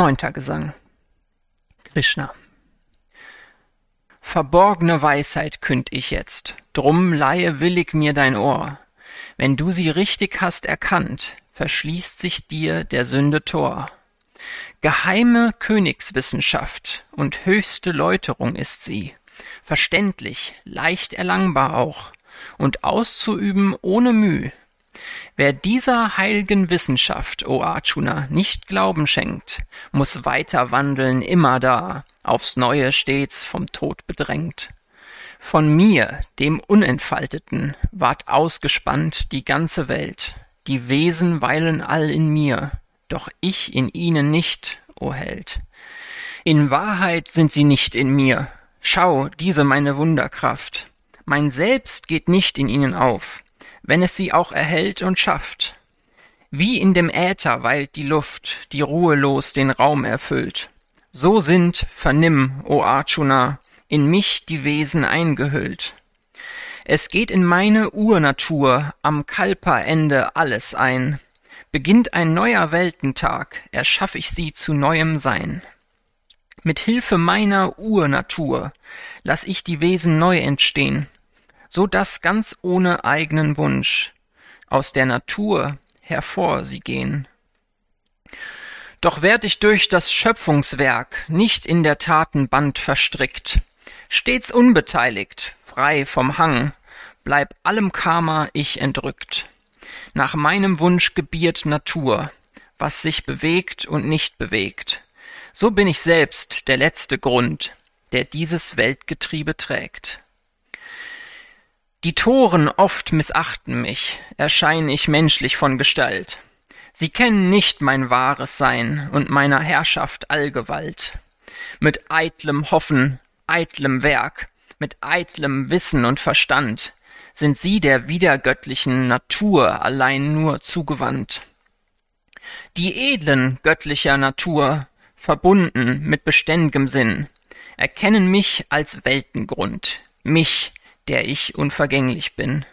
Neunter Gesang. Krishna. Verborgene Weisheit künd ich jetzt, drum leihe willig mir dein Ohr. Wenn du sie richtig hast erkannt, verschließt sich dir der Sünde Tor. Geheime Königswissenschaft und höchste Läuterung ist sie, verständlich, leicht erlangbar auch und auszuüben ohne Müh. Wer dieser heilgen Wissenschaft, o Arjuna, nicht Glauben schenkt, muss weiter wandeln immerdar, aufs Neue stets vom Tod bedrängt. Von mir, dem Unentfalteten, ward ausgespannt die ganze Welt. Die Wesen weilen all in mir, doch ich in ihnen nicht, o Held. In Wahrheit sind sie nicht in mir. Schau, diese meine Wunderkraft. Mein Selbst geht nicht in ihnen auf wenn es sie auch erhält und schafft. Wie in dem Äther weilt die Luft, die ruhelos den Raum erfüllt. So sind, vernimm, o Arjuna, in mich die Wesen eingehüllt. Es geht in meine Urnatur am Kalpa-Ende alles ein. Beginnt ein neuer Weltentag, erschaff ich sie zu neuem Sein. Mit Hilfe meiner Urnatur lass ich die Wesen neu entstehen, so dass ganz ohne eigenen Wunsch aus der Natur hervor sie gehen. Doch werd ich durch das Schöpfungswerk nicht in der Taten Band verstrickt, stets unbeteiligt, frei vom Hang, bleib allem Karma ich entrückt. Nach meinem Wunsch gebiert Natur, was sich bewegt und nicht bewegt. So bin ich selbst der letzte Grund, der dieses Weltgetriebe trägt. Die Toren oft missachten mich, erschein ich menschlich von Gestalt. Sie kennen nicht mein wahres Sein und meiner Herrschaft Allgewalt. Mit eitlem Hoffen, eitlem Werk, mit eitlem Wissen und Verstand sind sie der widergöttlichen Natur allein nur zugewandt. Die edlen göttlicher Natur, verbunden mit beständigem Sinn, erkennen mich als Weltengrund, mich, der ich unvergänglich bin.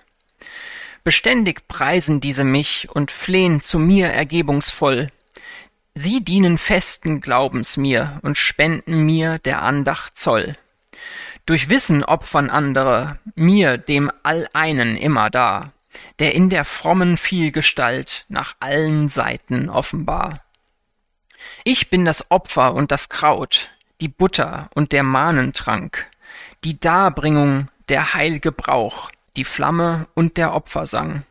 Beständig preisen diese mich und flehen zu mir ergebungsvoll. Sie dienen festen Glaubens mir und spenden mir der Andacht Zoll. Durch Wissen opfern andere, mir, dem Alleinen immer da, der in der frommen Vielgestalt nach allen Seiten offenbar. Ich bin das Opfer und das Kraut, die Butter und der Mahnentrank, die Darbringung der heil'ge Brauch, die Flamme und der Opfersang.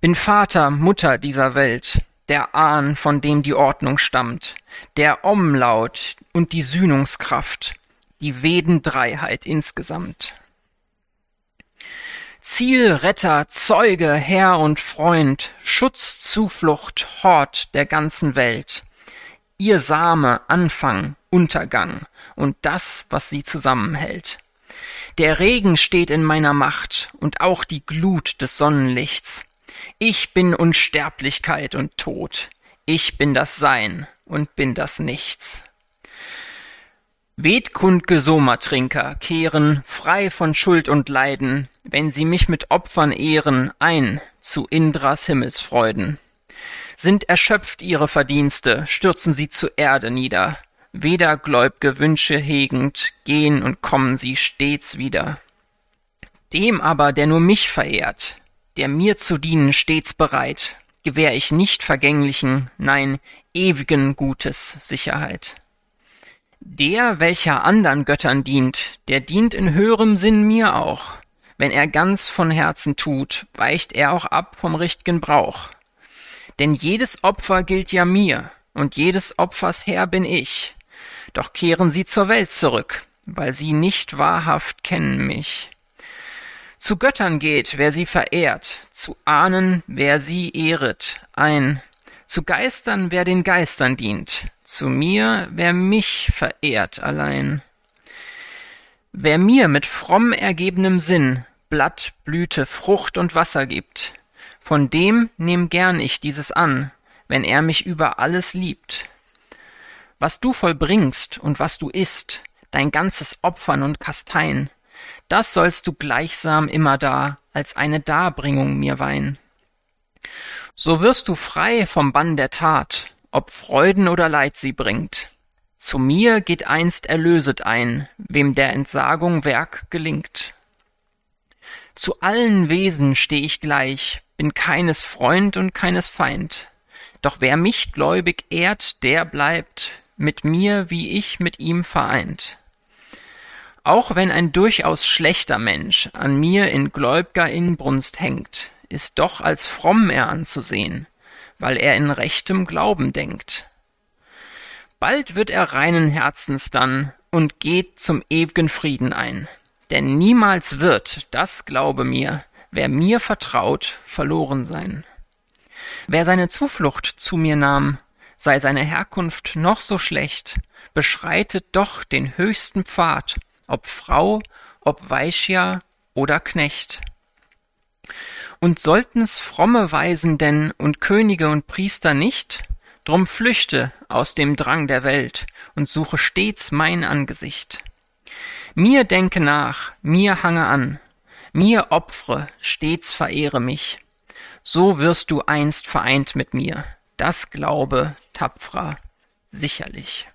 Bin Vater, Mutter dieser Welt, der Ahn, von dem die Ordnung stammt, der Om-Laut und die Sühnungskraft, die Vedendreiheit insgesamt. Ziel, Retter, Zeuge, Herr und Freund, Schutz, Zuflucht, Hort der ganzen Welt. Ihr Same, Anfang, Untergang und das, was sie zusammenhält. Der Regen steht in meiner Macht und auch die Glut des Sonnenlichts. Ich bin Unsterblichkeit und Tod. Ich bin das Sein und bin das Nichts. Wetkundge Somatrinker kehren, frei von Schuld und Leiden, wenn sie mich mit Opfern ehren, ein zu Indras Himmelsfreuden. Sind erschöpft ihre Verdienste, stürzen sie zu Erde nieder, Weder gläub'ge Wünsche hegend, gehen und kommen sie stets wieder. Dem aber, der nur mich verehrt, der mir zu dienen stets bereit, gewähr ich nicht vergänglichen, nein, ewigen Gutes Sicherheit. Der, welcher andern Göttern dient, der dient in höherem Sinn mir auch. Wenn er ganz von Herzen tut, weicht er auch ab vom richt'gen Brauch. Denn jedes Opfer gilt ja mir, und jedes Opfers Herr bin ich. Doch kehren sie zur Welt zurück, weil sie nicht wahrhaft kennen mich. Zu Göttern geht, wer sie verehrt, zu Ahnen, wer sie ehret, ein, zu Geistern, wer den Geistern dient, zu mir, wer mich verehrt allein. Wer mir mit fromm ergebenem Sinn Blatt, Blüte, Frucht und Wasser gibt, von dem nehm gern ich dieses an, wenn er mich über alles liebt. Was du vollbringst und was du isst, dein ganzes Opfern und Kastein, das sollst du gleichsam immerdar als eine Darbringung mir weihen. So wirst du frei vom Bann der Tat ob Freuden oder Leid sie bringt. Zu mir geht einst erlöset ein, wem der Entsagung Werk gelingt. Zu allen Wesen steh ich gleich, bin keines Freund und keines Feind. Doch wer mich gläubig ehrt, der bleibt mit mir, wie ich mit ihm vereint. Auch wenn ein durchaus schlechter Mensch an mir in gläub'ger Inbrunst hängt, ist doch als fromm er anzusehen, weil er in rechtem Glauben denkt. Bald wird er reinen Herzens dann und geht zum ew'gen Frieden ein. Denn niemals wird, das glaube mir, wer mir vertraut, verloren sein. Wer seine Zuflucht zu mir nahm, sei seine Herkunft noch so schlecht, beschreitet doch den höchsten Pfad, ob Frau, ob Weishya oder Knecht. Und sollten's fromme Weisen denn und Könige und Priester nicht, drum flüchte aus dem Drang der Welt und suche stets mein Angesicht. Mir denke nach, mir hange an, mir opfre, stets verehre mich. So wirst du einst vereint mit mir, das glaube tapfrer sicherlich.